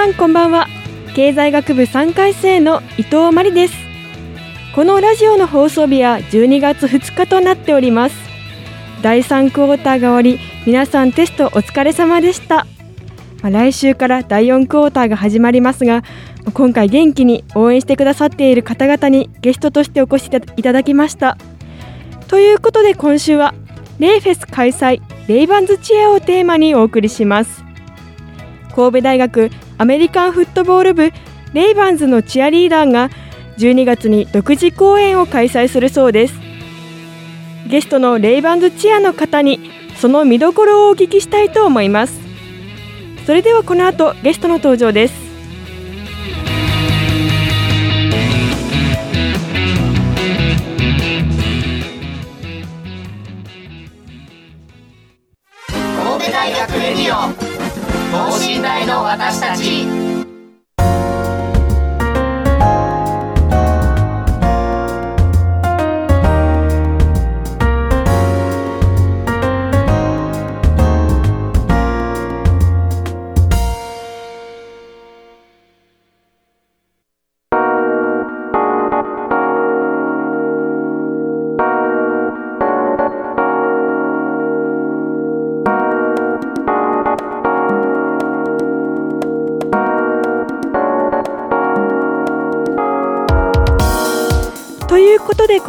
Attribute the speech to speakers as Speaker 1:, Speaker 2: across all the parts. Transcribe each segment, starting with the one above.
Speaker 1: さんこんばんは。経済学部3回生の伊藤真理です。このラジオの放送日は12月2日となっております。第3クォーターが終わり皆さんテストお疲れ様でした。まあ来週から第4クォーターが始まりますが今回元気に応援してくださっている方々にゲストとしてお越しいただきました。ということで今週はレイフェス開催レイバンズチェアをテーマにお送りします。神戸大学アメリカンフットボール部レイバンズのチアリーダーが12月に独自公演を開催するそうです。ゲストのレイバンズチアの方にその見どころをお聞きしたいと思います。それではこの後ゲストの登場です。
Speaker 2: 神戸大学レディオ。等身大の私たち。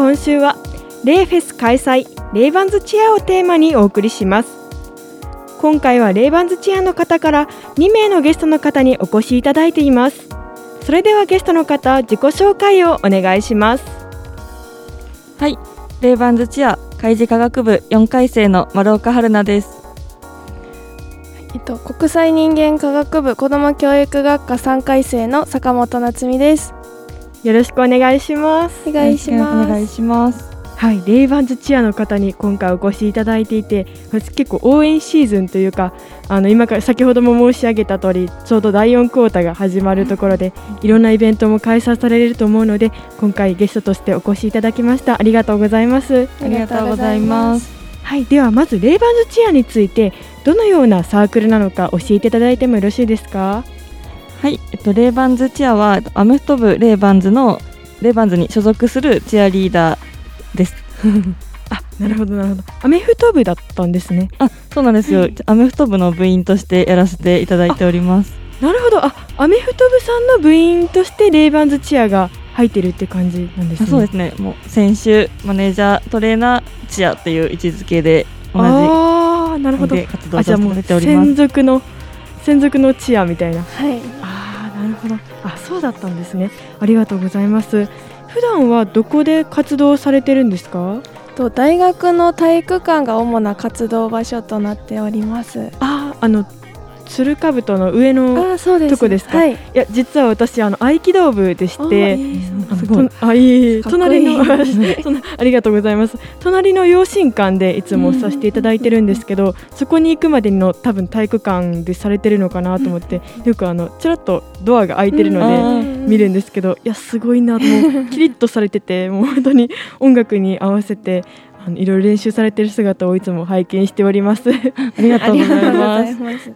Speaker 1: 今週はレイフェス開催レイバンズチアをテーマにお送りします今回はレイバンズチアの方から2名のゲストの方にお越しいただいていますそれではゲストの方自己紹介をお願いします
Speaker 3: はい、レイバンズチア海事科学部4回生の丸岡春菜です。
Speaker 4: えっと、国際人間科学部子ども教育学科3回生の坂本夏美です。
Speaker 1: よろしくお願いします
Speaker 4: お願いします。
Speaker 3: お願いします。
Speaker 1: はい、レイバンズチアの方に今回お越しいただいていて私結構応援シーズンというかあの今から先ほども申し上げた通りちょうど第4クォーターが始まるところでいろんなイベントも開催されると思うので今回ゲストとしてお越しいただきましたありがとうございます
Speaker 3: ありがとうございます。
Speaker 1: はいではまずレイバンズチアについてどのようなサークルなのか教えていただいてもよろしいですか？
Speaker 3: はい、えっとレイバンズチアはアメフト部レイバンズのレイバンズに所属するチアリーダーです。
Speaker 1: あなるほどなるほどアメフト部だったんですね
Speaker 3: あ、そうなんですよ。アメフト部の部員としてやらせていただいております。
Speaker 1: なるほどあアメフト部さんの部員としてレイバンズチアが入ってるって感じなんですね
Speaker 3: あそうですね。もう選手、マネージャー、トレーナー、チアっていう位置づけで同
Speaker 1: ああなるほど
Speaker 3: じで活動
Speaker 1: あじゃあもう
Speaker 3: させております
Speaker 1: 専。属の専属のチアみたいな
Speaker 4: はい。
Speaker 1: ほどあそうだったんですね。ありがとうございます。普段はどこで活動されてるんですか？
Speaker 4: と大学の体育館が主な活動場所となっております。
Speaker 1: あああの鶴かぶとの上の
Speaker 4: あ、そうです。
Speaker 1: どこですか？
Speaker 4: はい。
Speaker 1: いや実は私あの合気道部でし
Speaker 4: あ
Speaker 1: て
Speaker 4: いいですね。
Speaker 1: あ
Speaker 3: い。
Speaker 1: い隣の ありがとうございます。隣の養親館でいつもさせていただいてるんですけど、そこに行くまでの多分体育館でされてるのかなと思ってよくあのちらっとドアが開いてるので、
Speaker 3: うん
Speaker 1: 見るんですけどいやすごいなもうキリッとされてて もう本当に音楽に合わせてあのいろいろ練習されてる姿をいつも拝見しております。
Speaker 3: ありがとうございます。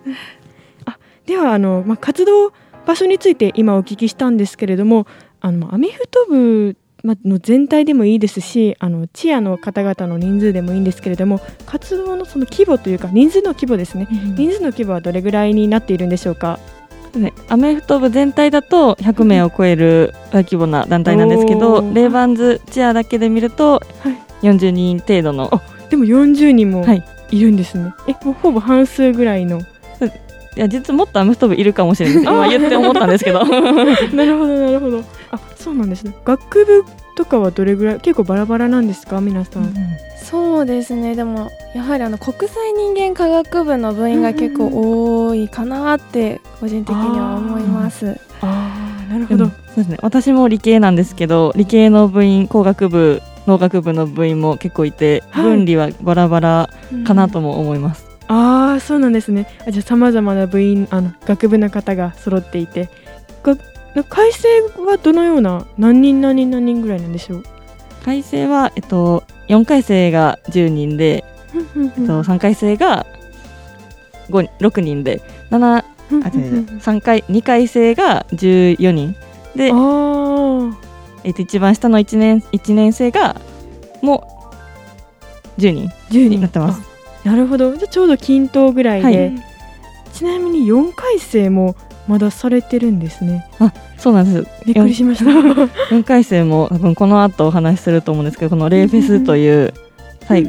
Speaker 1: ではあの、まあ、活動場所について今お聞きしたんですけれどもあのアメフト部まあの全体でもいいですしあのチアの方々の人数でもいいんですけれども活動のその規模というか人数の規模ですね。人数の規模はどれぐらいになっているんでしょうか？
Speaker 3: ね、アメフト部全体だと100名を超える大規模な団体なんですけ
Speaker 1: お
Speaker 3: ど、
Speaker 1: ー。
Speaker 3: レイバンズチアだけで見ると
Speaker 1: はい。
Speaker 3: 40人程度の
Speaker 1: でも40人も
Speaker 3: はい。
Speaker 1: いるんですね、えもうほぼ半数ぐらいの
Speaker 3: いや実はもっとアメフト部いるかもしれない。です今言って思ったんですけど。
Speaker 1: なるほどなるほど。あそうなんですね。学部とかはどれぐらい結構バラバラなんですか皆さん、
Speaker 4: そうですね。でもやはりあの国際人間科学部の部員が結構多いかなって個人的には思います。
Speaker 1: ああなるほど、
Speaker 3: そうですね。私も理系なんですけど理系の部員工学部農学部の部員も結構いて、
Speaker 1: はい。
Speaker 3: 分離はバラバラかなとも思います、
Speaker 1: ああそうなんですね。あじゃあさまざまな部員あの学部の方が揃っていてが改正はどのような何人何人何人ぐらいなんでしょう？
Speaker 3: 改正は、えっと、4回生が10人で、えっと、3回生が5 6人で7あ違う違う3回2回生が14人。で、
Speaker 1: あ
Speaker 3: えっと、一番下の1年 ,1 年生がもう10人
Speaker 1: 10人。
Speaker 3: になってます。
Speaker 1: あなるほど。じゃあちょうど均等ぐらいで、
Speaker 3: はい。
Speaker 1: ちなみに4回生もまだされてるんですね。
Speaker 3: そうなんです。
Speaker 1: びっくりしました。
Speaker 3: 4回生も多分この後お話しすると思うんですけどこのレイフェスという、はい、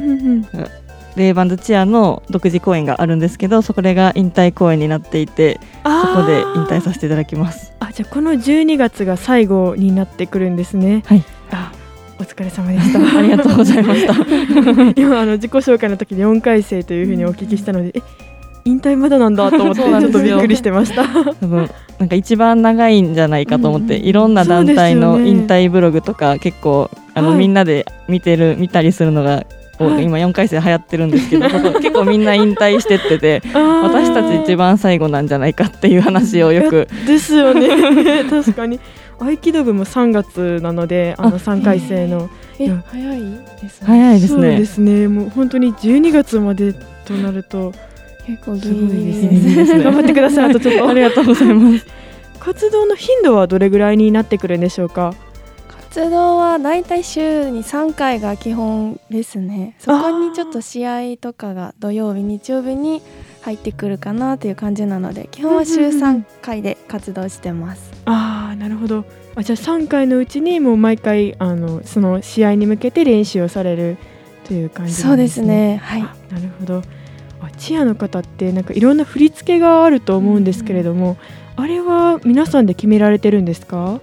Speaker 3: レイバンズチアの独自公演があるんですけどそこれが引退公演になっていてそこで引退させていただきます。
Speaker 1: あじゃあこの12月が最後になってくるんですね。
Speaker 3: はい。
Speaker 1: あお疲れ様でした。
Speaker 3: ありがとうございました。
Speaker 1: 今あの自己紹介の時に4回生というふうにお聞きしたので、え引退まだなんだと思ってちょっとびっくりしてました。
Speaker 3: 多分なんか一番長いんじゃないかと思って、
Speaker 1: うん。
Speaker 3: いろんな団体の引退ブログとか結構あの、
Speaker 1: はい。
Speaker 3: みんなで見てる見たりするのが、今4回生流行ってるんですけど結構みんな引退してってて私たち一番最後なんじゃないかっていう話をよく
Speaker 1: ですよね。確かに合気道部も3月なのであの
Speaker 3: あ
Speaker 1: 3回生の。
Speaker 4: 早いですね。
Speaker 3: 早いです
Speaker 1: そうで
Speaker 3: ね
Speaker 1: すね。もう本当に12月までとなると
Speaker 4: 結構
Speaker 1: すごいで
Speaker 4: ですす。
Speaker 1: ね。頑張ってくださいあとちょっと。
Speaker 3: ありがとうございます。
Speaker 1: 活動の頻度はどれぐらいになってくるんでしょうか？
Speaker 4: 活動はだいたい週に3回が基本ですね。そこにちょっと試合とかが土曜日日曜日に入ってくるかなという感じなので基本は週3回で活動してます。
Speaker 1: ああなるほど。あじゃあ3回のうちにもう毎回あのその試合に向けて練習をされるという感じね。
Speaker 4: そうですね。はい。
Speaker 1: あなるほど。あチアの方ってなんかいろんな振り付けがあると思うんですけれども、あれは皆さんで決められてるんですか？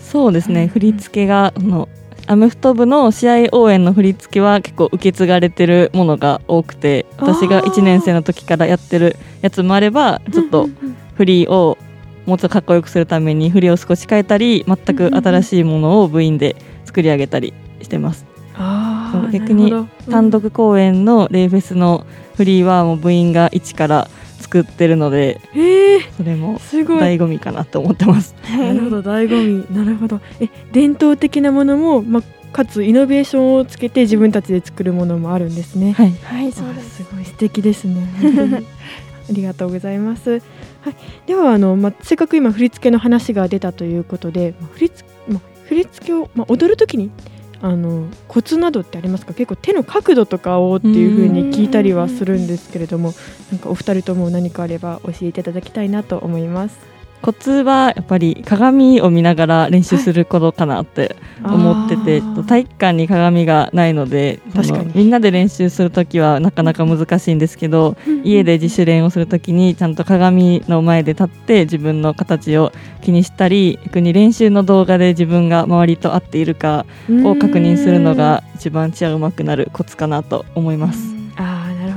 Speaker 3: そうですね、
Speaker 1: うん
Speaker 3: 振り付けがあのアメフト部の試合応援の振り付けは結構受け継がれてるものが多くて私が
Speaker 1: あー
Speaker 3: 1年生の時からやってるやつもあればちょっと振りをもうちょっとかっこよくするために振りを少し変えたり全く新しいものを部員で作り上げたりしてます。
Speaker 1: あー
Speaker 3: そう逆に
Speaker 1: なるほど。
Speaker 3: 単独公演のレイフェスのフリーはもう部員が一から作ってるので
Speaker 1: へえ
Speaker 3: それも
Speaker 1: すごい
Speaker 3: 醍醐味かなと思ってます。
Speaker 1: なるほど醍醐味。なるほど。え伝統的なものも、まあ、かつイノベーションをつけて自分たちで作るものもあるんですね。
Speaker 3: はい。
Speaker 4: はい、そうです。
Speaker 1: あすごい素敵ですね。ありがとうございます、はい、ではあの、まあ、せっかく今振り付けの話が出たということでまあ振り付まあ、振り付けを、まあ、踊るときにあのコツなどってありますか？結構手の角度とかをっていうふうに聞いたりはするんですけれどもなんかお二人とも何かあれば教えていただきたいなと思います
Speaker 3: コツはやっぱり鏡を見ながら練習することかなって思ってて、
Speaker 1: あー
Speaker 3: 体育館に鏡がないので
Speaker 1: 確かに。
Speaker 3: みんなで練習するときはなかなか難しいんですけど、家で自主練をするときにちゃんと鏡の前で立って自分の形を気にしたり逆に練習の動画で自分が周りと合っているかを確認するのが一番チアうまくなるコツかなと思います。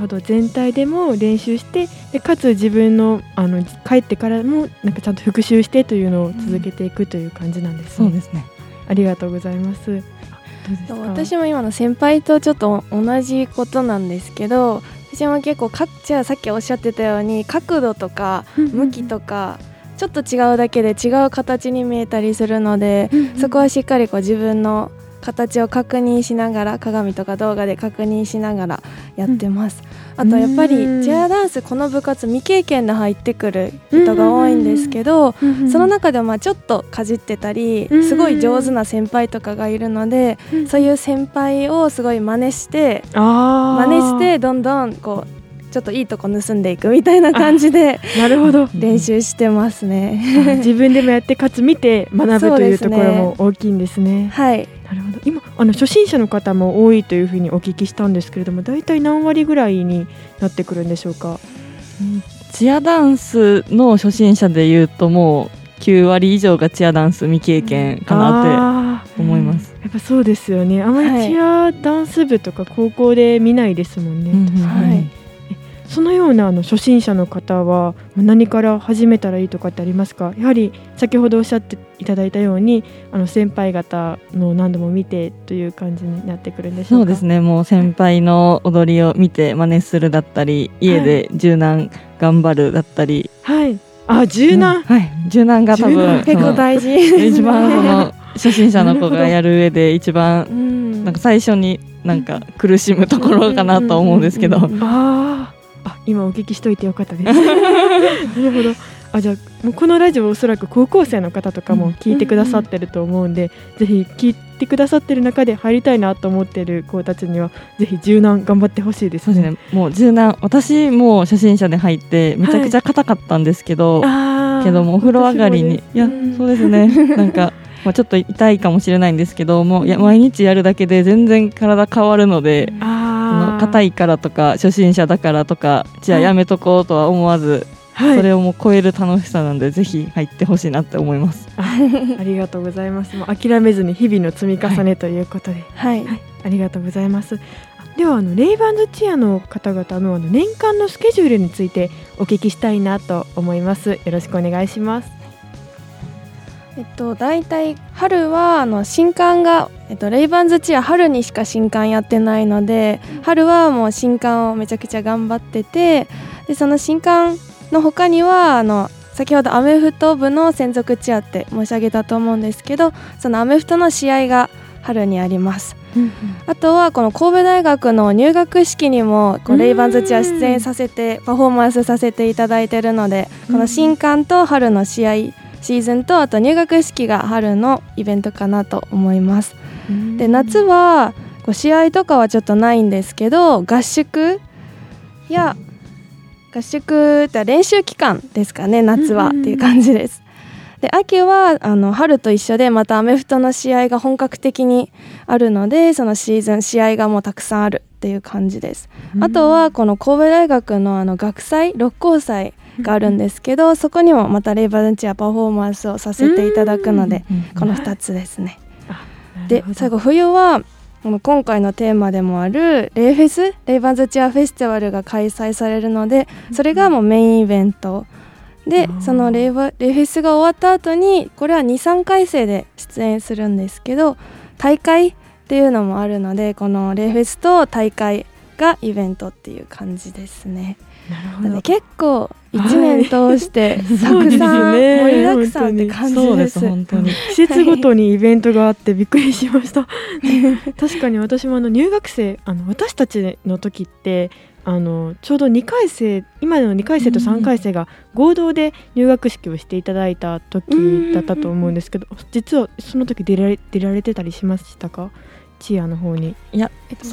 Speaker 1: ほど全体でも練習してでかつ自分のあの帰ってからもなんかちゃんと復習してというのを続けていくという感じなんですね。
Speaker 3: そうですね
Speaker 1: ありがとうございます。あどうですか？
Speaker 4: 私も今の先輩とちょっと同じことなんですけど私も結構かじゃあさっきおっしゃってたように角度とか向きとかちょっと違うだけで違う形に見えたりするのでそこはしっかりこう自分の形を確認しながら鏡とか動画で確認しながらやってます、あとやっぱり
Speaker 1: うん。
Speaker 4: チェアダンスこの部活未経験で入ってくる人が多いんですけどその中でもまあちょっとかじってたり
Speaker 1: うん
Speaker 4: すごい上手な先輩とかがいるのでそういう先輩をすごい真似して真似してどんどんこうちょっといいとこ盗んでいくみたいな感じで
Speaker 1: なるほど。
Speaker 4: 練習してますね。
Speaker 1: 自分でもやってかつ見て学ぶというところも大きいんですね。
Speaker 4: はい。
Speaker 1: なるほど。今あの初心者の方も多いというふうにお聞きしたんですけれども大体何割ぐらいになってくるんでしょうか？
Speaker 3: チアダンスの初心者でいうともう9割以上がチアダンス未経験かな
Speaker 1: あ
Speaker 3: って思います。
Speaker 1: ーやっぱそうですよね。あま
Speaker 4: はい。
Speaker 1: りチアダンス部とか高校で見ないですもんね、
Speaker 3: うんうん。
Speaker 4: はい
Speaker 1: そのようなあの初心者の方はまあ何から始めたらいいとかってありますか？やはり先ほどおっしゃっていただいたようにあの先輩方の何度も見てという感じになってくるんでしょうか？
Speaker 3: そうですね。もう先輩の踊りを見て真似するだったり家で柔軟頑張るだったり、
Speaker 1: はい。あ柔軟、
Speaker 3: うん。はい。柔軟が多分
Speaker 4: 結構大事。
Speaker 3: 一番その初心者の子がやる上で一番
Speaker 4: うん。
Speaker 3: なんか最初になんか苦しむところかなと思うんですけど、
Speaker 1: あーあ今お聞きしといてよかったです。なるほど。あじゃあもうこのラジオおそらく高校生の方とかも聞いてくださってると思うんで、ぜひ聞いてくださってる中で入りたいなと思ってる子たちにはぜひ柔軟頑張ってほしいです
Speaker 3: そうですね。もう柔軟。私も初心者で入ってめちゃくちゃ硬かったんですけど、
Speaker 1: あー
Speaker 3: けどもお風呂上がりにいや
Speaker 1: うん
Speaker 3: そうですね。なんか、まあ、ちょっと痛いかもしれないんですけどもういや毎日やるだけで全然体変わるので、その
Speaker 1: あい、
Speaker 3: 硬いからとか初心者だからとかじゃあやめとこうとは思わず、
Speaker 1: はい、
Speaker 3: それをもう超える楽しさなんでぜひ入ってほしいなって思います。
Speaker 1: あ ありがとうございますもう諦めずに日々の積み重ねということで、
Speaker 4: はい
Speaker 1: はい、ありがとうございます。あではあのレイバンズチアの方々のあの年間のスケジュールについてお聞きしたいなと思います。よろしくお願いします。
Speaker 4: えっと、大体春はあの新刊が、えっと、レイバンズチア春にしか新刊やってないので春はもう新刊をめちゃくちゃ頑張っててでその新刊の他にはあの先ほどアメフト部の専属チアって申し上げたと思うんですけどそのアメフトの試合が春にあります。あとはこの神戸大学の入学式にもこうレイバンズチア出演させてパフォーマンスさせていただいているのでこの新刊と春の試合シーズンとあと入学式が春のイベントかなと思います。で夏はこう試合とかはちょっとないんですけど合宿？や合宿って練習期間ですかね夏はっていう感じです。で秋はあの春と一緒でまたアメフトの試合が本格的にあるのでそのシーズン試合がもうたくさんあるっていう感じです。あとはこの神戸大学のあの学祭六甲祭があるんですけどそこにもまたレイバルチアパフォーマンスをさせていただくのでこの2つですね。で最後冬はこの今回のテーマでもあるレイフェスレイバンズチアフェスティバルが開催されるのでそれがもうメインイベントでそのレイバレイフェスが終わった後にこれは23回生で出演するんですけど大会っていうのもあるのでこのレイフェスと大会がイベントっていう感じですね。結構1年通して た
Speaker 1: そうです
Speaker 4: くさん
Speaker 1: ね。
Speaker 4: 盛りだくさんって感じで。
Speaker 3: そうですす本当に。
Speaker 1: 季節ごとにイベントがあってびっくりしました。確かに私もあの入学生あの私たちの時ってあのちょうど2回生今の2回生と3回生が合同で入学式をしていただいた時だったと思うんですけど実はその時出られ出られてたりしましたか？チアの方に。
Speaker 3: いや
Speaker 4: えっと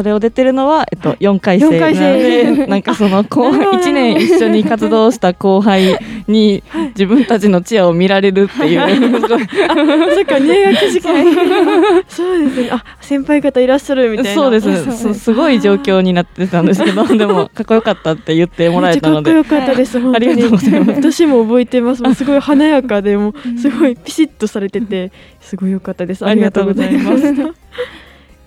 Speaker 3: そそれを出てるのは、えっと、4回生。
Speaker 1: 四回生。
Speaker 3: なのでなんかその後輩1年一緒に活動した後輩に自分たちのチアを見られるっていう。
Speaker 1: そっか入学式。そうですね。あ先輩方いらっしゃるみたいな。
Speaker 3: そうです。すごい状況になってたんですけどでもかっこよかったって言ってもらえたので。
Speaker 1: かっこよかったです、本当に。
Speaker 3: ありがとうございます。
Speaker 1: 私も覚えてます。すごい華やかでもうすごいピシッとされててすごい良かったです。ありがとうございます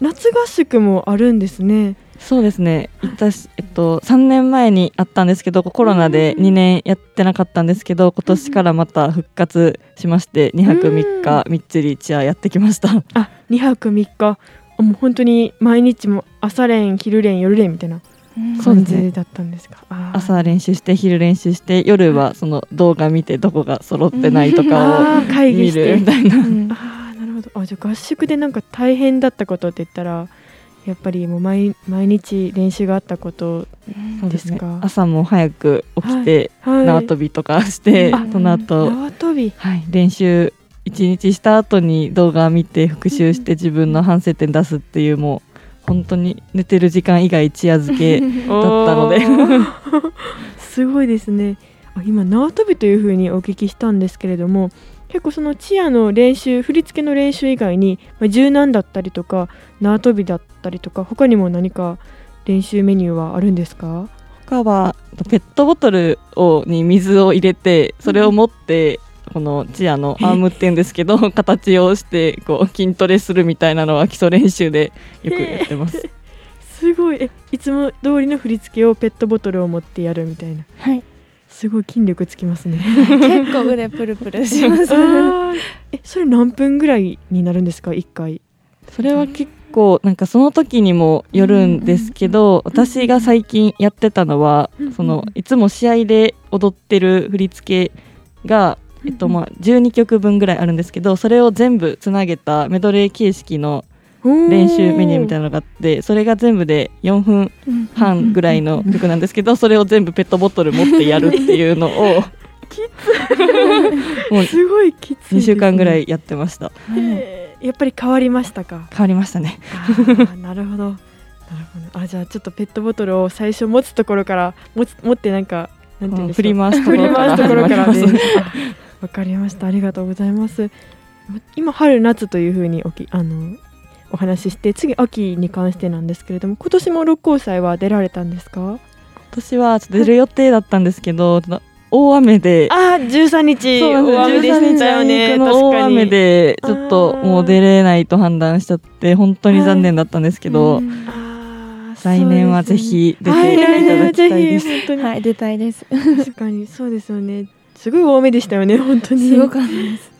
Speaker 1: 夏合宿もあるんですね。
Speaker 3: そうですね。行ったし、えっと、3年前にあったんですけどコロナで2年やってなかったんですけど今年からまた復活しまして2泊3日みっちりチアやってきました。
Speaker 1: あ2泊3日。あもう本当に毎日も朝練昼練夜練みたいな感じだったんですか。あー。
Speaker 3: 朝練習して昼練習して夜はその動画見てどこが揃ってないとかを見るみたいな
Speaker 1: ど。あじゃあ合宿でなんか大変だったことって言ったらやっぱりもう毎毎日練習があったことですか？
Speaker 3: 朝も早く起きて
Speaker 1: はい。
Speaker 3: 縄跳びとかして、
Speaker 1: あ
Speaker 3: その後、
Speaker 1: 縄跳び。
Speaker 3: はい、練習一日した後に動画見て復習して自分の反省点出すっていうもう本当に寝てる時間以外一夜漬け
Speaker 1: だ
Speaker 3: ったので。
Speaker 1: すごいですね。あ今縄跳びというふうにお聞きしたんですけれども結構そのチアの練習振り付けの練習以外に、まあ、柔軟だったりとか縄跳びだったりとか他にも何か練習メニューはあるんですか？
Speaker 3: 他はペットボトルをに水を入れてそれを持って、このチアのアームっていうんですけど形をしてこう筋トレするみたいなのは基礎練習でよくやってます。
Speaker 1: すごい。えいつも通りの振り付けをペットボトルを持ってやるみたいな。
Speaker 4: はい
Speaker 1: すごい筋力つきますね。
Speaker 4: 結構腕プルプルします。
Speaker 1: えそれ何分ぐらいになるんですか？1回。
Speaker 3: それは結構なんかその時にもよるんですけど、私が最近やってたのは、そのいつも試合で踊ってる振り付けが、えっとまあ、12曲分ぐらいあるんですけどそれを全部つなげたメドレー形式の練習メニューみたいなのがあってそれが全部で4分半ぐらいの曲なんですけどそれを全部ペットボトル持ってやるっていうのを もう
Speaker 1: すごいきついね。
Speaker 3: 2週間ぐらいやってました。
Speaker 1: えー。やっぱり変わりましたか？
Speaker 3: 変わりましたね。
Speaker 1: なるほど。なるほど。あじゃあちょっとペットボトルを最初持つところから持つ持ってなんかなんていうんで
Speaker 3: すとこ
Speaker 1: 振り
Speaker 3: ろから
Speaker 1: 回すところから
Speaker 3: 始まり
Speaker 1: で
Speaker 3: ます
Speaker 1: あわかりました。ありがとうございます。今春夏というふうにおきあのお話しして次秋に関してなんですけれども今年も六甲祭は出られたんですか？
Speaker 3: 今年はちょっと出る予定だったんですけどちょっと大雨で
Speaker 1: あー13日
Speaker 3: そうなんです。
Speaker 1: 大雨でしたよね
Speaker 3: 13日の
Speaker 1: 確かに。
Speaker 3: 大雨でちょっともう出れないと判断しちゃって本当に残念だったんですけど、
Speaker 1: あー
Speaker 3: 来年はぜひ出
Speaker 1: はい
Speaker 3: ていただきたいです。
Speaker 1: ぜひ本当に、
Speaker 4: はい出たいです。
Speaker 1: 確かにそうですよね。すごい大雨でしたよね本当に。
Speaker 4: すごかったです。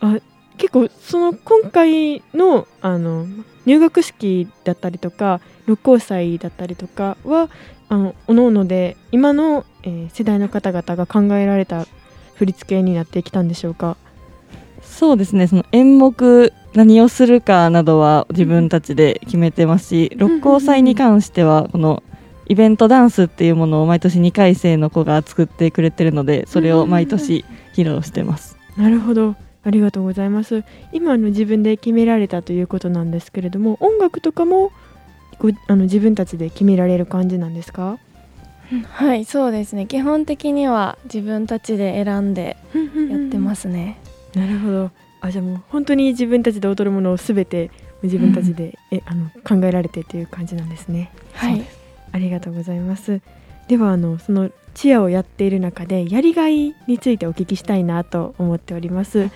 Speaker 1: あ結構その今回のあの入学式だったりとか六甲祭だったりとかはあの各々で今の、えー世代の方々が考えられた振り付けになってきたんでしょうか？
Speaker 3: そうですね。その演目何をするかなどは自分たちで決めてますし、六甲祭に関してはこのイベントダンスっていうものを毎年2回生の子が作ってくれてるのでそれを毎年披露してます。
Speaker 1: なるほどありがとうございます。今の自分で決められたということなんですけれども音楽とかもごあの自分たちで決められる感じなんですか？
Speaker 4: はいそうですね。基本的には自分たちで選んでやってますね、
Speaker 1: なるほど。あじゃあもう本当に自分たちで踊るものをすべて自分たちで、えあの考えられてという感じなんですね。
Speaker 4: はい。
Speaker 1: ありがとうございます。ではあのそのチアをやっている中でやりがいについてお聞きしたいなと思っております。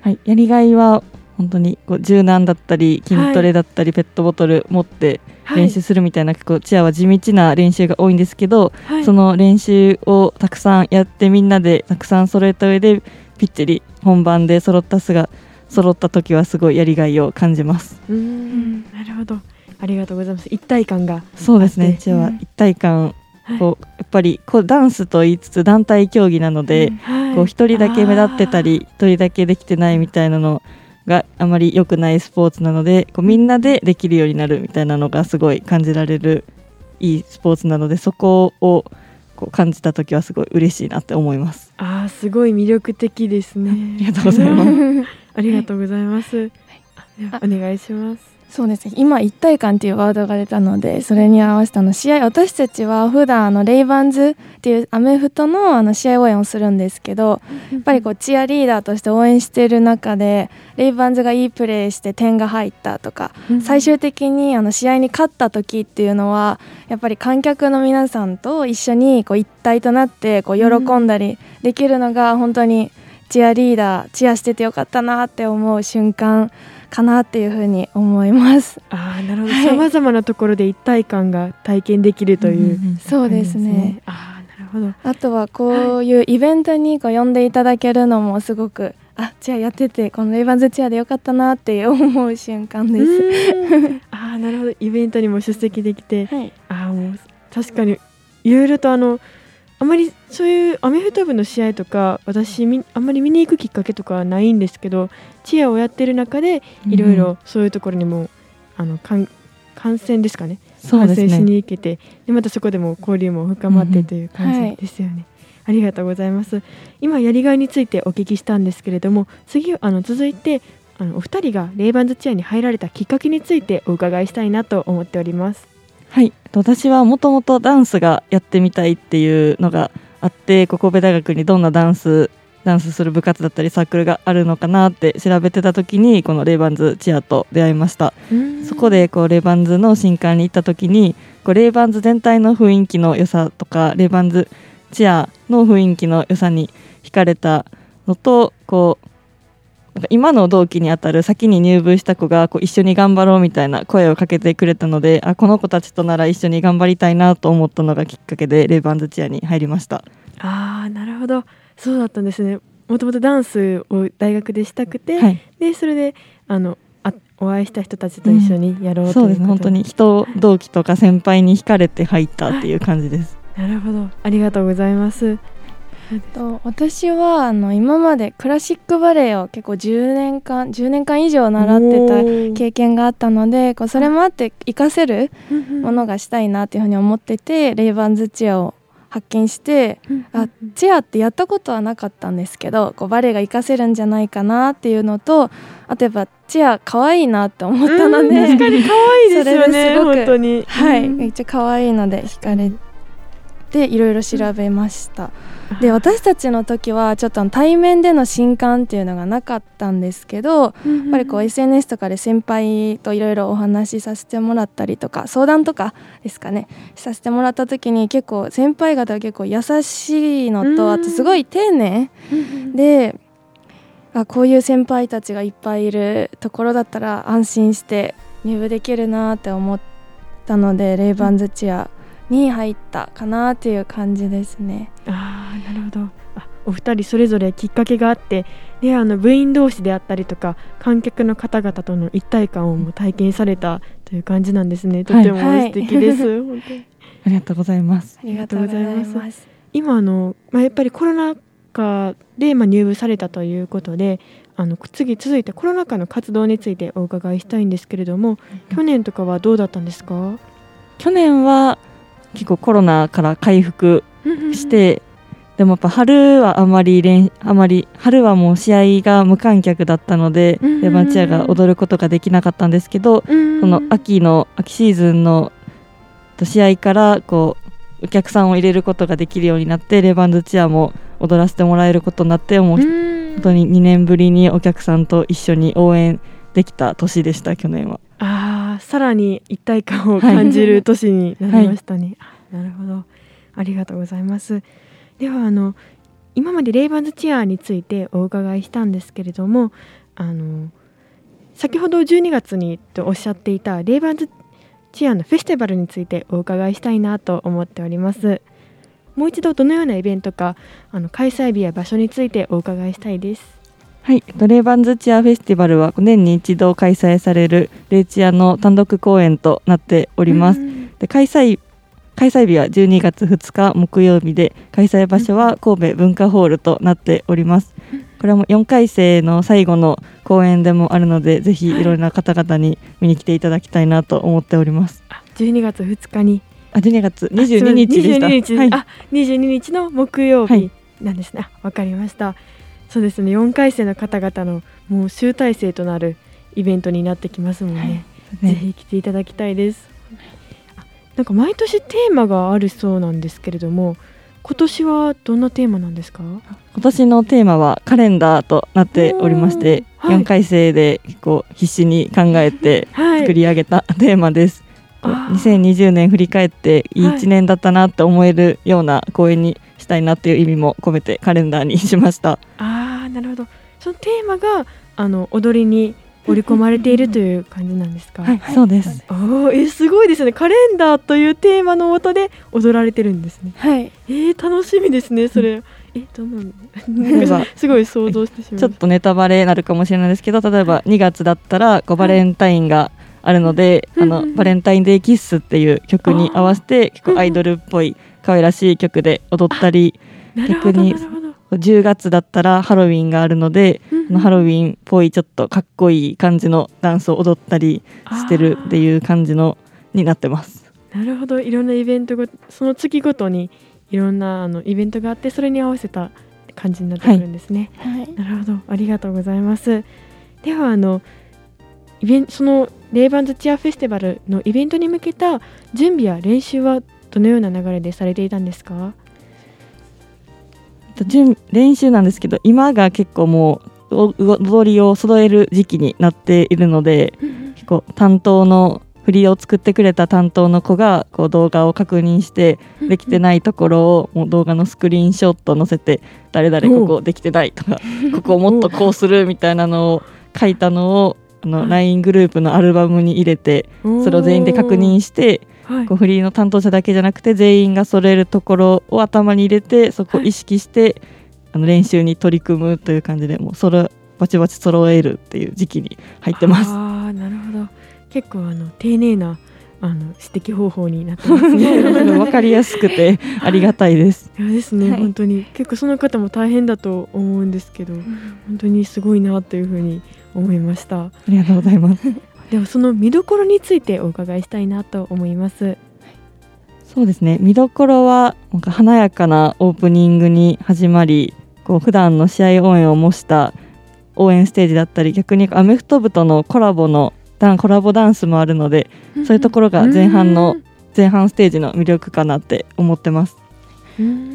Speaker 3: はい、やりがいは本当にこう柔軟だったり筋トレだったり、ペットボトル持って練習するみたいな、結構チアは地道な練習が多いんですけど、
Speaker 1: はい。
Speaker 3: その練習をたくさんやってみんなでたくさん揃えた上でぴっちり本番で揃ったすが揃った時はすごいやりがいを感じます。
Speaker 1: うーん。なるほど。ありがとうございます。一体感が
Speaker 3: そうですね。チアは一体感
Speaker 1: はい
Speaker 3: こうやっぱりこうダンスと言いつつ団体競技なので、
Speaker 1: はい。
Speaker 3: こう一人だけ目立ってたり一人だけできてないみたいなのがあまり良くないスポーツなのでこうみんなでできるようになるみたいなのがすごい感じられるいいスポーツなのでそこをこう感じた時はすごい嬉しいなって思います。
Speaker 1: あーすごい魅力的ですね。
Speaker 3: ありがとうございます。
Speaker 1: ありがとうございます、は
Speaker 4: あ
Speaker 1: お願いします
Speaker 4: そうです。ね今一体感っていうワードが出たのでそれに合わせたの。試合私たちは普段あのレイバンズっていうアメフトのあの試合応援をするんですけどやっぱりこうチアリーダーとして応援している中でレイバンズがいいプレーして点が入ったとか最終的にあの試合に勝った時っていうのはやっぱり観客の皆さんと一緒にこう一体となってこう喜んだりできるのが本当にチアリーダーチアしててよかったなって思う瞬間かなっていうふうに思います。
Speaker 1: ああなるほど、
Speaker 4: はい。
Speaker 1: さまざまなところで一体感が体験できるという、
Speaker 4: そうですね。
Speaker 1: ああなるほど。
Speaker 4: あとはこういうイベントにこう呼んでいただけるのもすごくあチアやっててこのレイバンズチアでよかったなって思う瞬間です。
Speaker 1: ああなるほど。イベントにも出席できて。
Speaker 4: はい、
Speaker 1: ああもう確かにいろいろとあのあまりそういうアメフト部の試合とか私みあんまり見に行くきっかけとかはないんですけどチアをやってる中でいろいろそういうところにも、あの観観戦ですかね
Speaker 3: そう
Speaker 1: し
Speaker 3: ね。
Speaker 1: に行けてでまたそこでも交流も深まってという感
Speaker 4: はい
Speaker 1: じですよね。ありがとうございます。今やりがいについてお聞きしたんですけれども、次あの続いてあのお二人がレイバンズチアに入られたきっかけについてお伺いしたいなと思っております。
Speaker 3: はい、私はもともとダンスがやってみたいっていうのがあって神戸大学にどんなダンスダンスする部活だったりサークルがあるのかなって調べてた時にこのレイバンズチアと出会いました。そこでこうレイバンズの新刊に行った時にこうレイバンズ全体の雰囲気の良さとかレイバンズチアの雰囲気の良さに惹かれたのとこうなんか今の同期にあたる先に入部した子がこう一緒に頑張ろうみたいな声をかけてくれたのであこの子たちとなら一緒に頑張りたいなと思ったのがきっかけでレイバンズチアに入りました。
Speaker 1: ああなるほど。そうだったんですね。もともとダンスを大学でしたくて、
Speaker 3: はい。
Speaker 1: でそれであのあお会いした人たちと一緒にやろうと
Speaker 3: そ
Speaker 1: いう
Speaker 3: で。す。ね本当に人同期とか先輩に惹かれて入ったっていう感じです。
Speaker 1: なるほど。ありがとうございます
Speaker 4: と私はあの今までクラシックバレエを結構10年間10年間以上習ってた経験があったのでこうそれもあって活かせるものがしたいなっていうふうに思っててレイバンズチアを発見してあチアってやったことはなかったんですけどこうバレエが活かせるんじゃないかなっていうのとあとやっぱチア可愛いなって思ったので、
Speaker 1: うん確かに可愛いですよね
Speaker 4: ですごく
Speaker 1: 本当に。
Speaker 4: はい、
Speaker 1: うん。
Speaker 4: めっちゃ可愛いので惹かれていろいろ調べました。で私たちの時はちょっと対面での新刊っていうのがなかったんですけどやっぱりこう SNS とかで先輩といろいろお話しさせてもらったりとか相談とかですかねさせてもらった時に結構先輩方が結構優しいの
Speaker 1: うん。
Speaker 4: とあとすごい丁寧であこういう先輩たちがいっぱいいるところだったら安心して入部できるなって思ったのでレイバンズチアに入ったかなっていう感じですね。
Speaker 1: ああなるほど。あお二人それぞれきっかけがあってであの部員同士であったりとか観客の方々との一体感をも体験されたという感じなんですね。とても
Speaker 4: はい
Speaker 1: 素敵です、本当に。
Speaker 3: ありがとうございます。
Speaker 4: ありがとうござい。ま
Speaker 1: す。今あの、まあ、やっぱりコロナ禍で、まあ、入部されたということであの次続いてコロナ禍の活動についてお伺いしたいんですけれども去年とかはどうだったんですか？
Speaker 3: 去年は結構コロナから回復して、でもやっぱ春はあまり練あまり春はもう試合が無観客だったので、
Speaker 1: うん。
Speaker 3: レバンチアが踊ることができなかったんですけど、
Speaker 1: うん。
Speaker 3: その秋の秋シーズンの試合からこうお客さんを入れることができるようになってレバンズチアも踊らせてもらえることになってもう
Speaker 1: うん。
Speaker 3: 本当に2年ぶりにお客さんと一緒に応援できた年でした去年は。
Speaker 1: さらに一体感を感じる年になりましたね、あなるほど。ありがとうございます。ではあの今までレイバンズチアについてお伺いしたんですけれどもあの先ほど12月にとおっしゃっていたレイバンズチアのフェスティバルについてお伺いしたいなと思っております。もう一度どのようなイベントかあの開催日や場所についてお伺いしたいです
Speaker 3: はい、ドレーバンズチアフェスティバルは年に一度開催されるレイチアの単独公演となっております。で開催開催日は12月2日木曜日で開催場所は神戸文化ホールとなっております。これはもう4回生の最後の公演でもあるのでぜひいろいろな方々に見に来ていただきたいなと思っております。
Speaker 1: あ12月2日に
Speaker 3: あ12月22日でした。
Speaker 1: 22日,、
Speaker 3: はい、
Speaker 1: あ22日の木曜日
Speaker 3: はい
Speaker 1: なんですね。あわかりました。そうですね。4回生の方々のもう集大成となるイベントになってきますもんね。ぜひ来ていただきたいです。あなんか毎年テーマがあるそうなんですけれども、今年はどんなテーマなんですか？
Speaker 3: 今年のテーマはカレンダーとなっておりまして、
Speaker 1: はい
Speaker 3: 4回生で結構必死に考えて
Speaker 1: はい。
Speaker 3: 作り上げたテーマです。
Speaker 1: あー
Speaker 3: 2020年振り返っていい
Speaker 1: はい
Speaker 3: 1年だったなって思えるような公演にしたいなっていう意味も込めてカレンダーにしました。
Speaker 1: ああなるほど。そのテーマがあの踊りに織り込まれているという感じなんですか？
Speaker 3: はい、そうです。
Speaker 1: おーえすごいですね。カレンダーというテーマのもとで踊られてるんですね。
Speaker 4: はい、
Speaker 1: えー、楽しみですねそれ。えどんなの
Speaker 3: 例えば
Speaker 1: すごい想像してしまう。
Speaker 3: ちょっとネタバレになるかもしれないですけど例えば2月だったらこうバレンタインがあるので、あのバレンタインデーキッスっていう曲に合わせて結構アイドルっぽい可愛らしい曲で踊ったり逆に
Speaker 1: なるほど。
Speaker 3: 10月だったらハロウィンがあるので、
Speaker 1: うん
Speaker 3: ハロウィンっぽいちょっとかっこいい感じのダンスを踊ったりしてるっていう感じのになってます。
Speaker 1: なるほど。いろんなイベントごその月ごとにいろんなあのイベントがあってそれに合わせた感じになってくるんですね。
Speaker 4: はい、
Speaker 1: なるほど。ありがとうございます。ではあのイベンそのレイバンズチアフェスティバルのイベントに向けた準備や練習はどのような流れでされていたんですか？
Speaker 3: 練習なんですけど今が結構もうお踊りを揃える時期になっているので結構担当の振りを作ってくれた担当の子がこう動画を確認してできてないところをもう動画のスクリーンショット載せて誰々ここできてないとかここをもっとこうするみたいなのを書いたのをあの LINE グループのアルバムに入れてそれを全員で確認して
Speaker 1: はい。
Speaker 3: こうフリーの担当者だけじゃなくて全員が揃えるところを頭に入れてそこを意識して、あの練習に取り組むという感じでもうそれバチバチ揃えるっていう時期に入ってます。
Speaker 1: ああなるほど。結構あの丁寧なあの指摘方法になってますね。
Speaker 3: わかりやすくてありがたいです。
Speaker 1: いやですね、
Speaker 4: はい。
Speaker 1: 本当に。結構その方も大変だと思うんですけど本当にすごいなというふうに思いました
Speaker 3: ありがとうございます。
Speaker 1: ではその見どころについてお伺いしたいなと思います
Speaker 3: そうですね見どころはなんか華やかなオープニングに始まりこう普段の試合応援を模した応援ステージだったり逆にアメフト部とのコラボのダンコラボダンスもあるのでそういうところが前半の前半ステージの魅力かなって思ってます。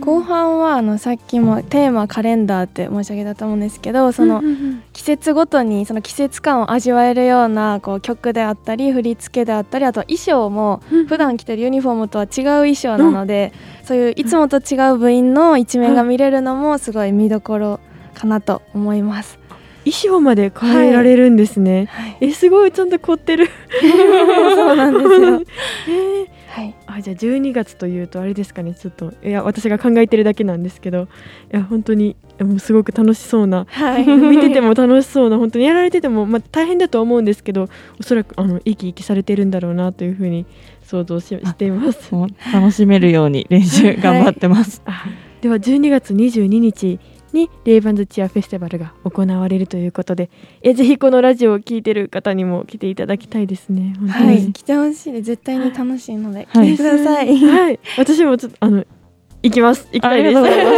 Speaker 4: 後半はあのさっきもテーマカレンダーって申し上げたと思うんですけどその季節ごとにその季節感を味わえるようなこう曲であったり振り付けであったりあとは衣装も普段着てるユニフォームとは違う衣装なので、そういういつもと違う部員の一面が見れるのもすごい見どころかなと思います。
Speaker 1: 衣装まで変えられるんですね、
Speaker 4: はい、
Speaker 1: えすごいちゃんと凝ってる。
Speaker 4: そうなんですよ。
Speaker 1: えー
Speaker 4: はい、
Speaker 1: あじゃあ12月というとあれですかね。ちょっといや私が考えてるだけなんですけど。いや本当にもうすごく楽しそうな。
Speaker 4: はい、
Speaker 1: 見てても楽しそうな本当にやられてても、まあ、大変だと思うんですけどおそらくあの生き生きされてるんだろうなというふうに想像ししています。
Speaker 3: 楽しめるように練習頑張ってます。
Speaker 1: あでは12月22日にレイバンズチアフェスティバルが行われるということでえぜひこのラジオを聴いてる方にも来ていただきたいですね。
Speaker 4: はい、来てほしい。絶対に楽しいので、
Speaker 3: はい
Speaker 4: 来てください。
Speaker 1: はい、私もちょっとあの行きます。行きたいです。
Speaker 3: ありがと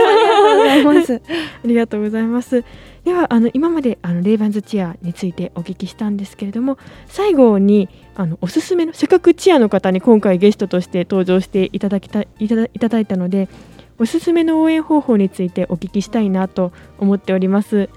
Speaker 3: うございます
Speaker 4: ありがとうございます。
Speaker 1: ではあの今まであのレイバンズチアについてお聞きしたんですけれども最後にあのおすすめのせっかくチアの方に今回ゲストとして登場していただきたいただいたのでおすすめの応援方法についてお聞きしたいなと思っております。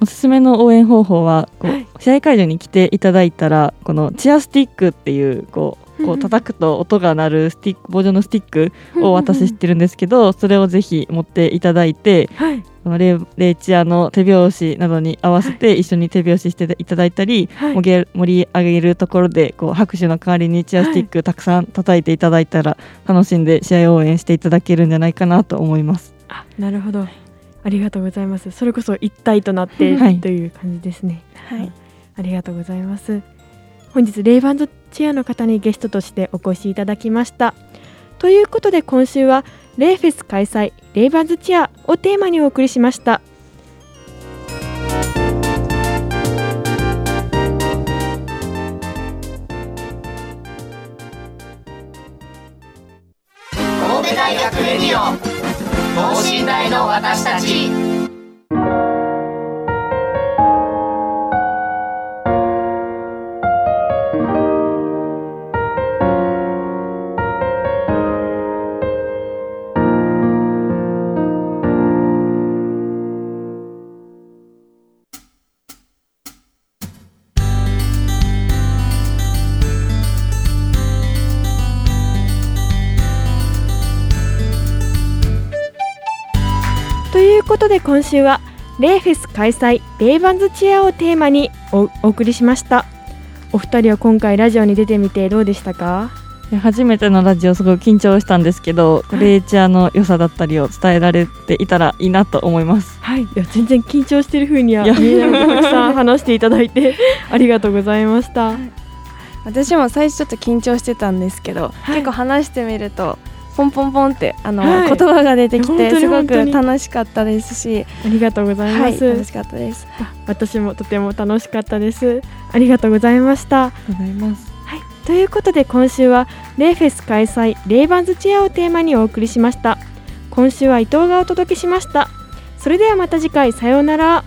Speaker 3: おすすめの応援方法はこう、
Speaker 1: はい。
Speaker 3: 試合会場に来ていただいたらこのチアスティックっていうこうこ
Speaker 1: う
Speaker 3: 叩くと音が鳴るスティック棒状のスティックを私知ってるんですけどそれをぜひ持っていただいて
Speaker 1: はい、
Speaker 3: レイレイチアの手拍子などに合わせて一緒に手拍子していただいたり、
Speaker 1: はい。
Speaker 3: 盛り盛り上げるところでこう拍手の代わりにチアスティックたくさん叩いていただいたら楽しんで試合応援していただけるんじゃないかなと思います。
Speaker 1: あなるほどありがとうございます。それこそ一体となって
Speaker 3: はい
Speaker 1: という感じですね。
Speaker 4: はい、
Speaker 1: ありがとうございます。本日レイバンドチェアの方にゲストとしてお越しいただきました。ということで今週はレイフェス開催レイバンズチェアをテーマにお送りしました。
Speaker 2: 神戸大学レディオ等身大の私たち。
Speaker 1: 今週はレイフェス開催レイバンズチェアをテーマにおお送りしました。お二人は今回ラジオに出てみてどうでしたか？
Speaker 3: で初めてのラジオすごい緊張したんですけど、レイチアの良さだったりを伝えられていたらいいなと思います。
Speaker 1: はい、いや全然緊張してる風にはい
Speaker 3: や
Speaker 1: 見えないたくさん話していただいて ありがとうございました。
Speaker 4: 私も最初ちょっと緊張してたんですけど、
Speaker 1: い
Speaker 4: 結構話してみるとポンポンポンってあの、
Speaker 1: はい
Speaker 4: 言葉が出てきてすごく楽しかったですし、
Speaker 1: ありがとうございます。
Speaker 4: はい、楽しかったです。
Speaker 1: あ私もとても楽しかったです。ありがとうございました。
Speaker 3: ありがとうございます。
Speaker 1: はい、ということで今週はレイフェス開催レイバンズチェアをテーマにお送りしました。今週は伊藤がお届けしました。それではまた次回さようなら。